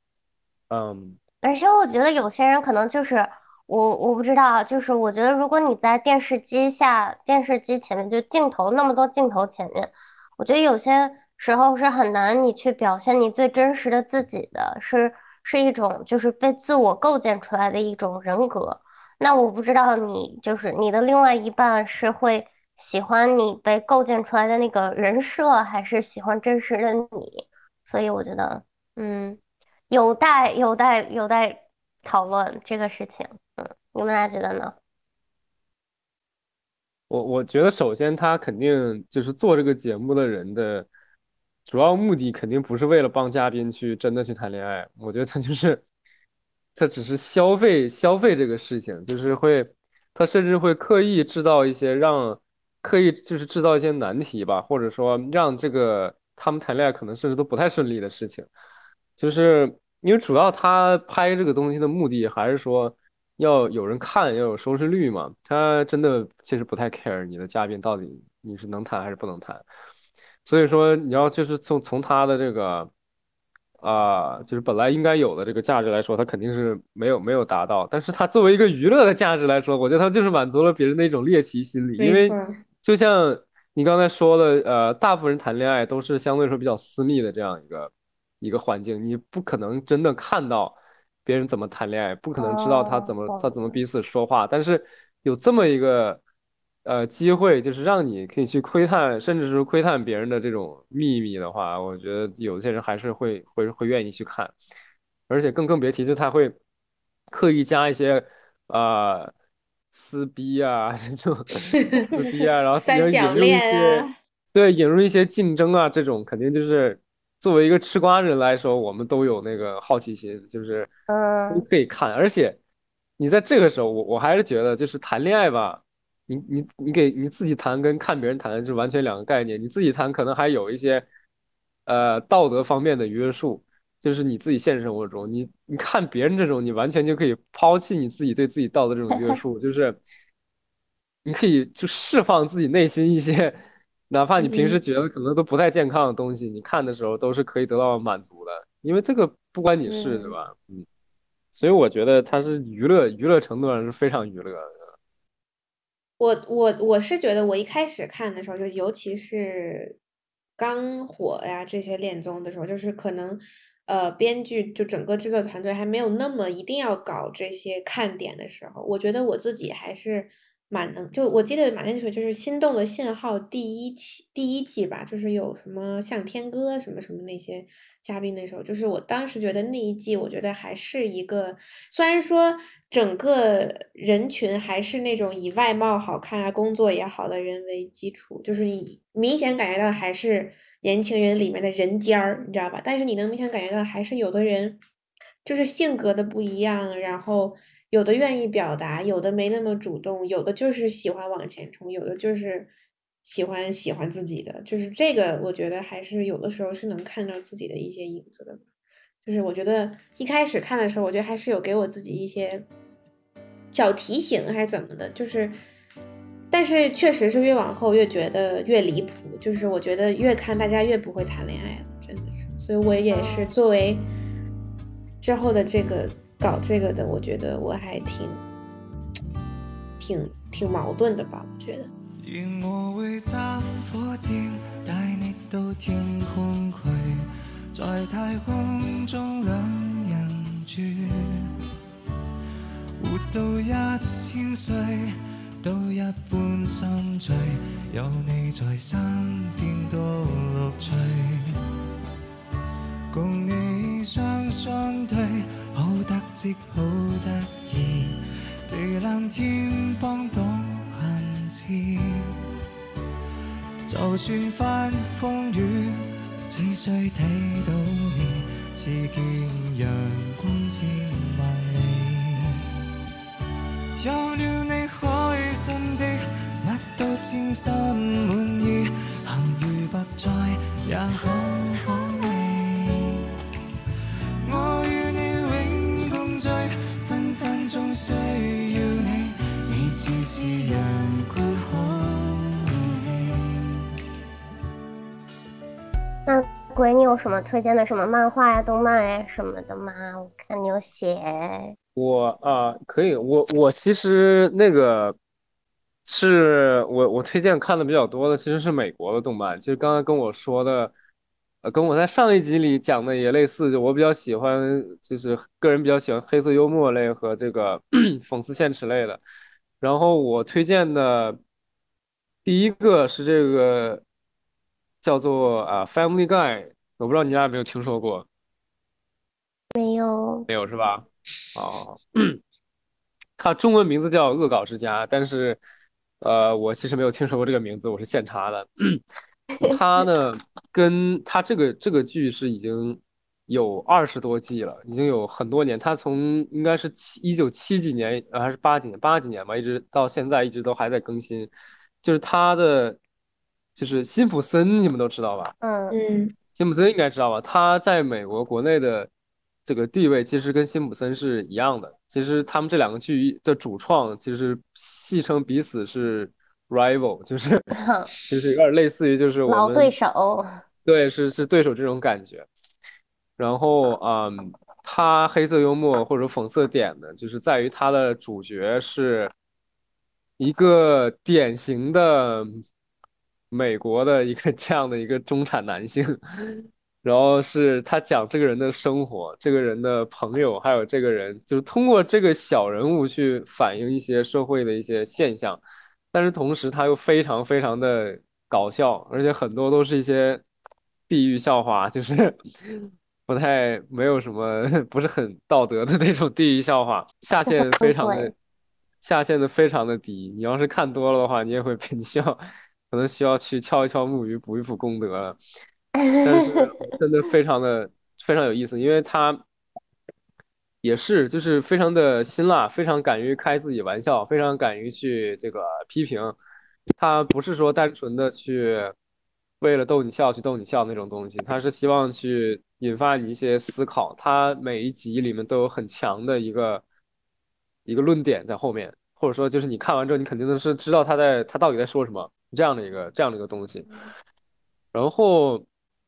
嗯，而且我觉得有些人可能就是我我不知道，就是我觉得如果你在电视机下、电视机前面，就镜头那么多镜头前面，我觉得有些时候是很难你去表现你最真实的自己的，是是一种就是被自我构建出来的一种人格。那我不知道你就是你的另外一半是会喜欢你被构建出来的那个人设，还是喜欢真实的你？所以我觉得，嗯，有待有待有待讨论这个事情。嗯，你们俩觉得呢？我我觉得首先他肯定就是做这个节目的人的主要目的肯定不是为了帮嘉宾去真的去谈恋爱，我觉得他就是。他只是消费消费这个事情，就是会，他甚至会刻意制造一些让，刻意就是制造一些难题吧，或者说让这个他们谈恋爱可能甚至都不太顺利的事情，就是因为主要他拍这个东西的目的还是说要有人看，要有收视率嘛，他真的其实不太 care 你的嘉宾到底你是能谈还是不能谈，所以说你要就是从从他的这个。啊，就是本来应该有的这个价值来说，他肯定是没有没有达到。但是他作为一个娱乐的价值来说，我觉得他就是满足了别人的一种猎奇心理。因为就像你刚才说的，呃，大部分人谈恋爱都是相对来说比较私密的这样一个一个环境，你不可能真的看到别人怎么谈恋爱，不可能知道他怎么他怎么彼此说话。但是有这么一个。呃，机会就是让你可以去窥探，甚至是窥探别人的这种秘密的话，我觉得有些人还是会会会愿意去看，而且更更别提，就他会刻意加一些啊撕逼啊 这种撕 逼啊，然后引入一些对引入一些竞争啊这种，肯定就是作为一个吃瓜人来说，我们都有那个好奇心，就是都可以看，而且你在这个时候，我我还是觉得就是谈恋爱吧。你你你给你自己谈跟看别人谈是完全两个概念。你自己谈可能还有一些，呃，道德方面的约束，就是你自己现实生活中，你你看别人这种，你完全就可以抛弃你自己对自己道德这种约束，就是你可以就释放自己内心一些，哪怕你平时觉得可能都不太健康的东西，你看的时候都是可以得到满足的，因为这个不关你事，对吧？嗯，所以我觉得它是娱乐，娱乐程度上是非常娱乐的。我我我是觉得，我一开始看的时候，就尤其是刚火呀这些恋综的时候，就是可能，呃，编剧就整个制作团队还没有那么一定要搞这些看点的时候，我觉得我自己还是。蛮能，就我记得马天水就是《心动的信号》第一期第一季吧，就是有什么向天歌什么什么那些嘉宾的时候，就是我当时觉得那一季，我觉得还是一个，虽然说整个人群还是那种以外貌好看啊、工作也好的人为基础，就是你明显感觉到还是年轻人里面的人尖儿，你知道吧？但是你能明显感觉到还是有的人就是性格的不一样，然后。有的愿意表达，有的没那么主动，有的就是喜欢往前冲，有的就是喜欢喜欢自己的，就是这个，我觉得还是有的时候是能看到自己的一些影子的。就是我觉得一开始看的时候，我觉得还是有给我自己一些小提醒，还是怎么的。就是，但是确实是越往后越觉得越离谱，就是我觉得越看大家越不会谈恋爱了，真的是。所以我也是作为之后的这个。搞这个的，我觉得我还挺挺挺矛盾的吧，我觉得。愿我会揸火箭带你到天空去，在太空中两人住，活到一千岁都一般心醉，有你在身边多乐趣，共你双双对。好得戚好得意，地蓝天帮挡恨痴。就算翻风雨，只需睇到你，似见阳光千。有了你开心的，乜都千心满意，行如白菜也好好。分分钟需要。你，你似是阳光红黑。那鬼，你有什么推荐的什么漫画呀、动漫呀什么的吗？我看你有写。我啊、可以，我我其实那个是我我推荐看的比较多的，其实是美国的动漫。其实刚刚跟我说的，呃，跟我在上一集里讲的也类似。就我比较喜欢，就是个人比较喜欢黑色幽默类和这个 讽刺现实类的。然后我推荐的第一个是这个叫做啊《Family Guy》，我不知道你俩有没有听说过，没有，没有是吧？哦。它中文名字叫《恶搞之家》，但是，呃，我其实没有听说过这个名字，我是现查的。它呢，跟它这个这个剧是已经有二十多季了，已经有很多年。它从应该是七一九七几年，呃，还是八几年，八几年吧，一直到现在一直都还在更新。就是它的，就是辛普森，你们都知道吧？嗯嗯辛普森应该知道吧？他在美国国内的这个地位其实跟辛普森是一样的。其实他们这两个剧的主创其实戏称彼此是 rival，就是 就是有点类似于就是我们老对手。对，是是对手这种感觉。然后，嗯，他黑色幽默或者讽刺点呢，就是在于他的主角是一个典型的美国的一个这样的一个中产男性，然后是他讲这个人的生活，这个人的朋友，还有这个人，就是通过这个小人物去反映一些社会的一些现象。但是同时他又非常非常的搞笑，而且很多都是一些地域笑话，就是 不太没有什么不是很道德的那种地域笑话，下限非常的下限的非常的低。你要是看多了的话，你也会被你需要可能需要去敲一敲木鱼补一补功德了。但是真的非常的非常有意思，因为他也是就是非常的辛辣，非常敢于开自己玩笑，非常敢于去这个批评。他不是说单纯的去为了逗你笑去逗你笑那种东西，他是希望去引发你一些思考。他每一集里面都有很强的一个一个论点在后面，或者说就是你看完之后，你肯定的是知道他在他到底在说什么这样的一个这样的一个东西。然后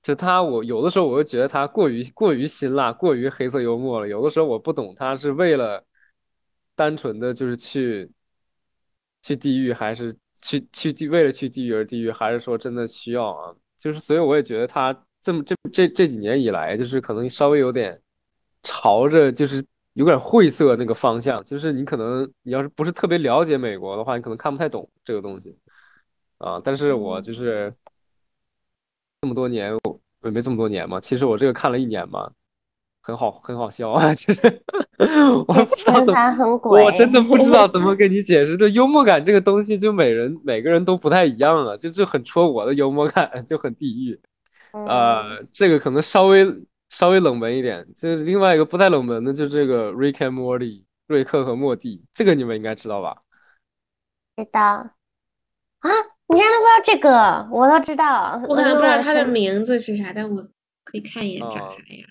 就他，我有的时候我会觉得他过于过于辛辣，过于黑色幽默了。有的时候我不懂他是为了单纯的就是去去地狱，还是去去地为了去地狱而地狱，还是说真的需要啊？就是所以我也觉得他这么这这这几年以来，就是可能稍微有点朝着就是有点晦涩那个方向。就是你可能你要是不是特别了解美国的话，你可能看不太懂这个东西啊。但是我就是。这么多年，我没这么多年嘛。其实我这个看了一年嘛，很好，很好笑啊。其实 我不知道怎才很我真的不知道怎么 跟你解释。这幽默感这个东西，就每人每个人都不太一样啊，就就很戳我的幽默感，就很地狱。嗯呃，这个可能稍微稍微冷门一点。就是另外一个不太冷门的，就这个 Rick and Morty，瑞克和莫蒂，这个你们应该知道吧？知道啊？你竟然都不知道这个，我都知道。我可能不知道他的名字是啥，但我可以看一眼长哦啥样。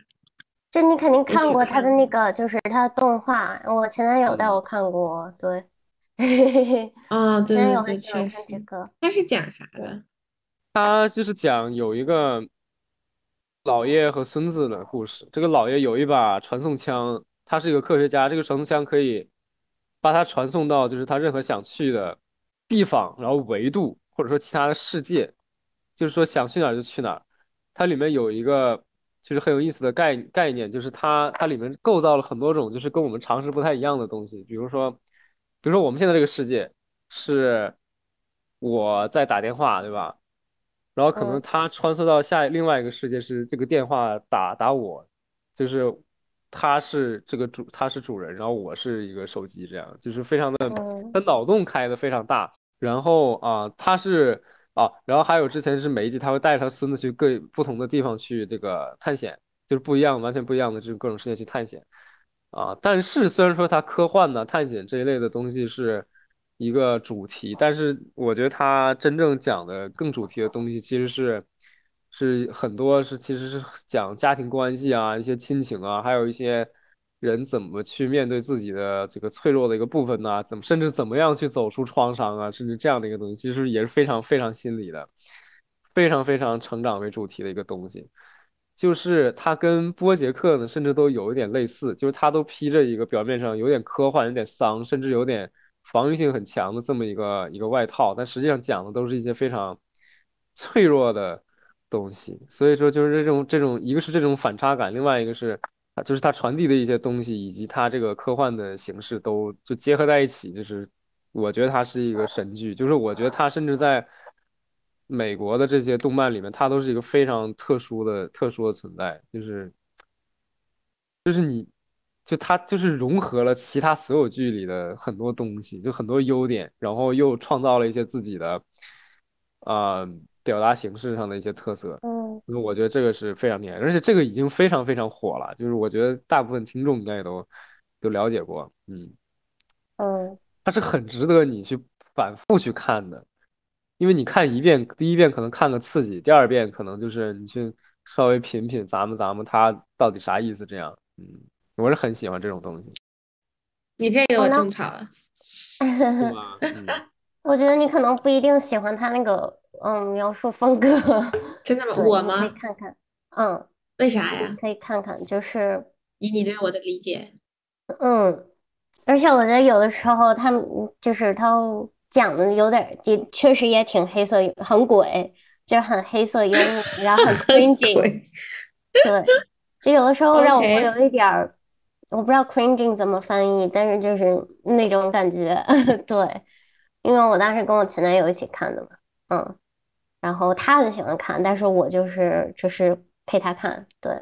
就你肯定看过他的那个，就是他的动画，我前男友带我看过，对，哦，对 前男友对对，很喜欢确实。看这个，他是讲啥对的？他就是讲有一个老爷和孙子的故事。这个老爷有一把传送枪，他是一个科学家，这个传送枪可以把他传送到就是他任何想去的地方，然后维度或者说其他的世界，就是说想去哪儿就去哪儿。它里面有一个就是很有意思的概概念，就是它它里面构造了很多种就是跟我们常识不太一样的东西，比如说，比如说我们现在这个世界是我在打电话，对吧？然后可能嗯他穿梭到下另外一个世界是这个电话打打我，就是他是这个主他是主人，然后我是一个手机，这样就是非常的嗯他脑洞开的非常大。然后啊，他是啊，然后还有之前是每一集他会带着他孙子去各不同的地方去这个探险，就是不一样完全不一样的这种各种世界去探险啊。但是虽然说它科幻呢、探险这一类的东西是一个主题，但是我觉得它真正讲的更主题的东西其实是是很多是其实是讲家庭关系啊、一些亲情啊，还有一些人怎么去面对自己的这个脆弱的一个部分呢？怎么甚至怎么样去走出创伤啊？甚至这样的一个东西，其实也是非常非常心理的，非常非常成长为主题的一个东西。就是它跟波杰克呢，甚至都有一点类似，就是它都披着一个表面上有点科幻、有点丧，甚至有点防御性很强的这么一个一个外套，但实际上讲的都是一些非常脆弱的东西。所以说，就是这种这种，一个是这种反差感，另外一个是。就是它传递的一些东西，以及它这个科幻的形式都就结合在一起，就是我觉得它是一个神剧。就是我觉得它甚至在美国的这些动漫里面，它都是一个非常特殊的、特殊的存在。就是就是你，就它就是融合了其他所有剧里的很多东西，就很多优点，然后又创造了一些自己的啊。表达形式上的一些特色，嗯，因为我觉得这个是非常厉害，而且这个已经非常非常火了，就是我觉得大部分听众应该也都都了解过，嗯。嗯，它是很值得你去反复去看的，因为你看一遍，第一遍可能看个刺激，第二遍可能就是你去稍微品品咱们咱们它到底啥意思，这样，嗯，我是很喜欢这种东西。你这个我种草了，是吗？嗯，我觉得你可能不一定喜欢他那个。嗯，描述风格 真的吗？我吗？可以看看，嗯，为啥呀？可以看看，就是以你对我的理解，嗯，而且我觉得有的时候他们就是他讲的有点，也确实也挺黑色，很鬼，就是很黑色幽默，然后很 cringing，对，就有的时候让我会有一点儿，我不知道 cringing 怎么翻译，但是就是那种感觉，对，因为我当时跟我前男友一起看的嘛，嗯。然后他很喜欢看，但是我就是就是陪他看，对。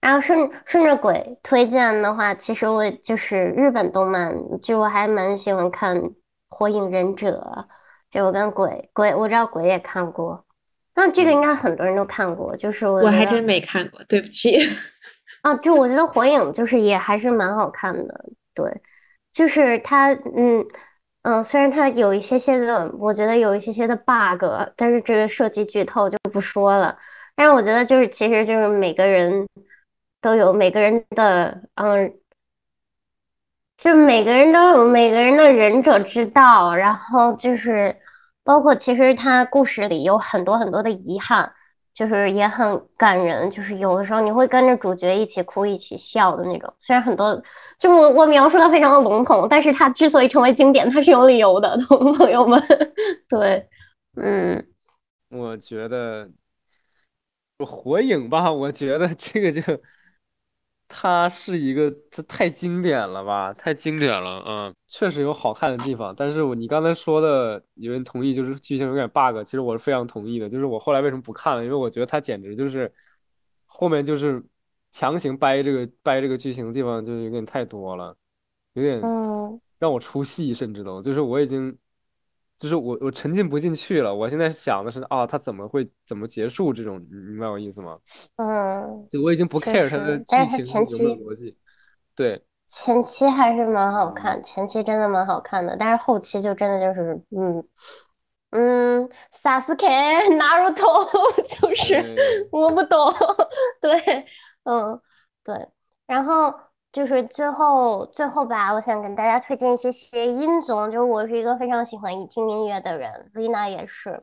然后顺顺着鬼推荐的话，其实我就是日本动漫，就我还蛮喜欢看《火影忍者》，就我跟鬼鬼，我知道鬼也看过，那这个应该很多人都看过，就是我我还真没看过，对不起。啊，就我觉得火影就是也还是蛮好看的，对，就是他嗯。嗯，虽然它有一些些的，我觉得有一些些的 bug，但是这个涉及剧透就不说了。但是我觉得就是，其实就是每个人都有每个人的，嗯，就每个人都有每个人的忍者之道。然后就是包括其实他故事里有很多很多的遗憾。就是也很感人，就是有的时候你会跟着主角一起哭一起笑的那种。虽然很多，就我我描述的非常的笼统，但是它之所以成为经典，它是有理由的，朋友们。对，嗯，我觉得火影吧，我觉得这个就。它是一个，这太经典了吧，太经典了，嗯，确实有好看的地方。但是我你刚才说的，有人同意，就是剧情有点 bug，其实我是非常同意的。就是我后来为什么不看了，因为我觉得它简直就是后面就是强行掰这个掰这个剧情的地方，就有点太多了，有点让我出戏，甚至都就是我已经就是我我沉浸不进去了。我现在想的是啊，他怎么会怎么结束这种，你明白我意思吗？嗯，就我已经不 care 他的剧情有没有逻辑，对，前期还是蛮好看，前期真的蛮好看的，但是后期就真的就是，嗯嗯，Sasuke Naruto 就是我不懂，对，嗯对，然后就是最后最后吧，我想跟大家推荐一些些音综，就是我是一个非常喜欢听音乐的人，Lina 也是。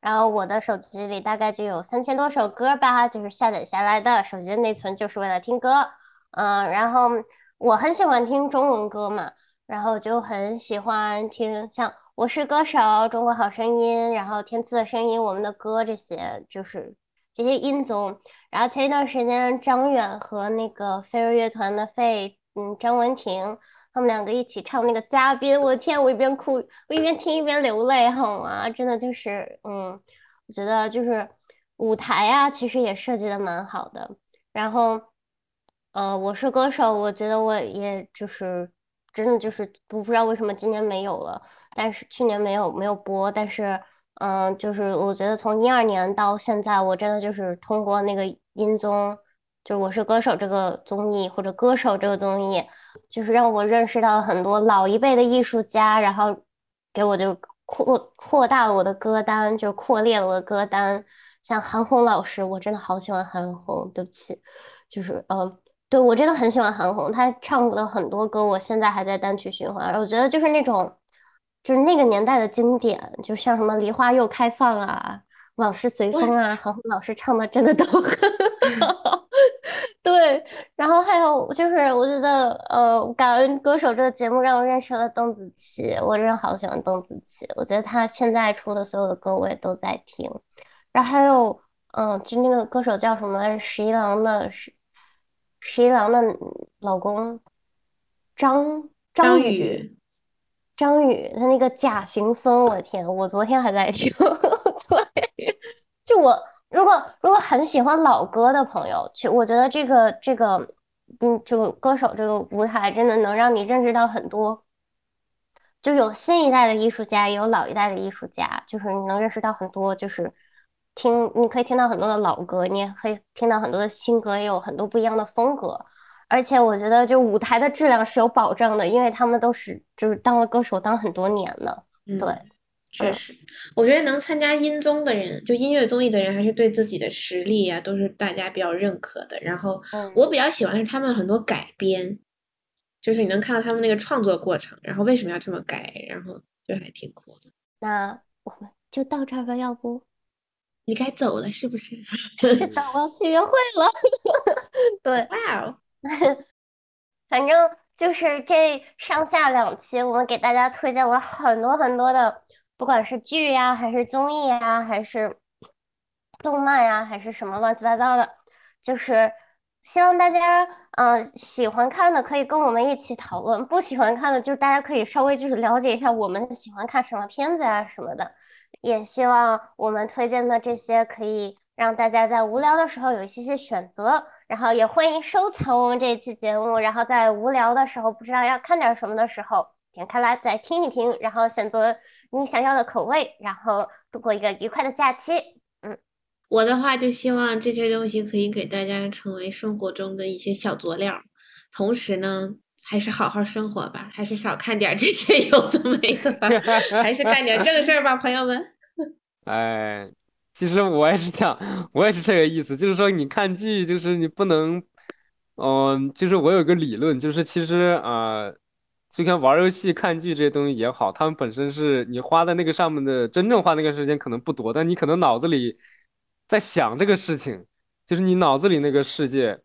然后我的手机里大概就有三千多首歌吧，就是下载下来的，手机的内存就是为了听歌。嗯，然后我很喜欢听中文歌嘛，然后就很喜欢听像《我是歌手》《中国好声音》，然后《天赐的声音》《我们的歌》这些，就是这些音综。然后前一段时间，张远和那个飞儿乐团的费，嗯，张文婷。他们两个一起唱那个嘉宾，我的天，我一边哭，我一边听一边流泪，好吗？真的就是，嗯，我觉得就是舞台啊，其实也设计的蛮好的。然后，呃，我是歌手，我觉得我也就是真的就是我不知道为什么今年没有了，但是去年没有没有播，但是，嗯，就是我觉得从一二年到现在，我真的就是通过那个音综。就我是歌手这个综艺，或者歌手这个综艺，就是让我认识到了很多老一辈的艺术家，然后给我就扩扩大了我的歌单，就扩列了我的歌单。像韩红老师，我真的好喜欢韩红，对不起，就是呃，对，我真的很喜欢韩红，她唱过的很多歌，我现在还在单曲循环。我觉得就是那种，就是那个年代的经典，就像什么《梨花又开放》啊，《往事随风》啊，韩红老师唱的真的都很好。对，然后还有就是，我觉得呃，《感恩歌手》这个节目让我认识了邓紫棋，我真的好喜欢邓紫棋。我觉得她现在出的所有的歌我也都在听。然后还有，嗯，就那个歌手叫什么来着？十一郎的十十一郎的老公张张张，宇，张宇他那个假行僧，我的天，我昨天还在听。对，就我如果如果很喜欢老歌的朋友，去我觉得这个这个，嗯，这个歌手这个舞台真的能让你认识到很多。就有新一代的艺术家，也有老一代的艺术家，就是你能认识到很多，就是听，你可以听到很多的老歌，你也可以听到很多的新歌，也有很多不一样的风格。而且我觉得，就舞台的质量是有保证的，因为他们都是就是当了歌手当很多年了。嗯，对，嗯确实，我觉得能参加音综的人，就音乐综艺的人，还是对自己的实力啊，都是大家比较认可的。然后嗯我比较喜欢是他们很多改编，就是你能看到他们那个创作过程，然后为什么要这么改，然后就还挺酷的。那我们就到这儿吧，要不？你该走了是不是？是的，我要去约会了。对，哇哦，反正就是这上下两期，我们给大家推荐了很多很多的，不管是剧呀，还是综艺呀，还是动漫呀，还是什么乱七八糟的，就是希望大家嗯、呃喜欢看的可以跟我们一起讨论，不喜欢看的就大家可以稍微就是了解一下我们喜欢看什么片子呀什么的。也希望我们推荐的这些可以让大家在无聊的时候有一些些选择，然后也欢迎收藏我们这一期节目，然后在无聊的时候不知道要看点什么的时候，点开来再听一听，然后选择你想要的口味，然后度过一个愉快的假期。嗯我的话就希望这些东西可以给大家成为生活中的一些小佐料，同时呢，还是好好生活吧，还是少看点儿这些有的没的吧，还是干点正事儿吧，朋友们。哎，其实我也是想，我也是这个意思，就是说你看剧，就是你不能，嗯，就是我有个理论，就是其实啊、呃就像玩游戏、看剧这些东西也好，他们本身是你花在那个上面的真正花那个时间可能不多，但你可能脑子里在想这个事情，就是你脑子里那个世界，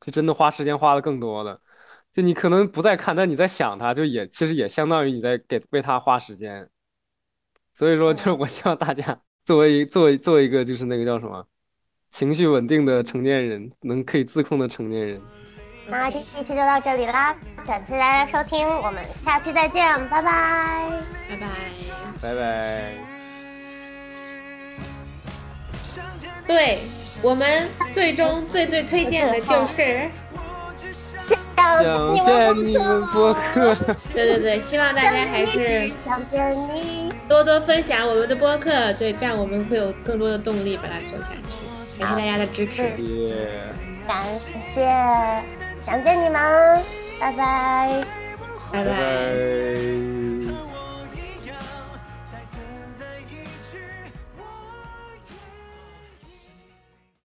就真的花时间花的更多了。就你可能不在看，但你在想它，就也其实也相当于你在给为它花时间。所以说，就是我希望大家作为作为作为一个就是那个叫什么情绪稳定的成年人，能可以自控的成年人。那这一期就到这里啦，感谢大家收听，我们下期再见，拜拜。拜拜。拜拜。对我们最终最最推荐的就是，想见你们播客，对对对，希望大家还是想见你。多多分享我们的播客，对，这样我们会有更多的动力把它做下去。感谢大家的支持，耶。感谢，想见你们，拜拜。拜拜拜。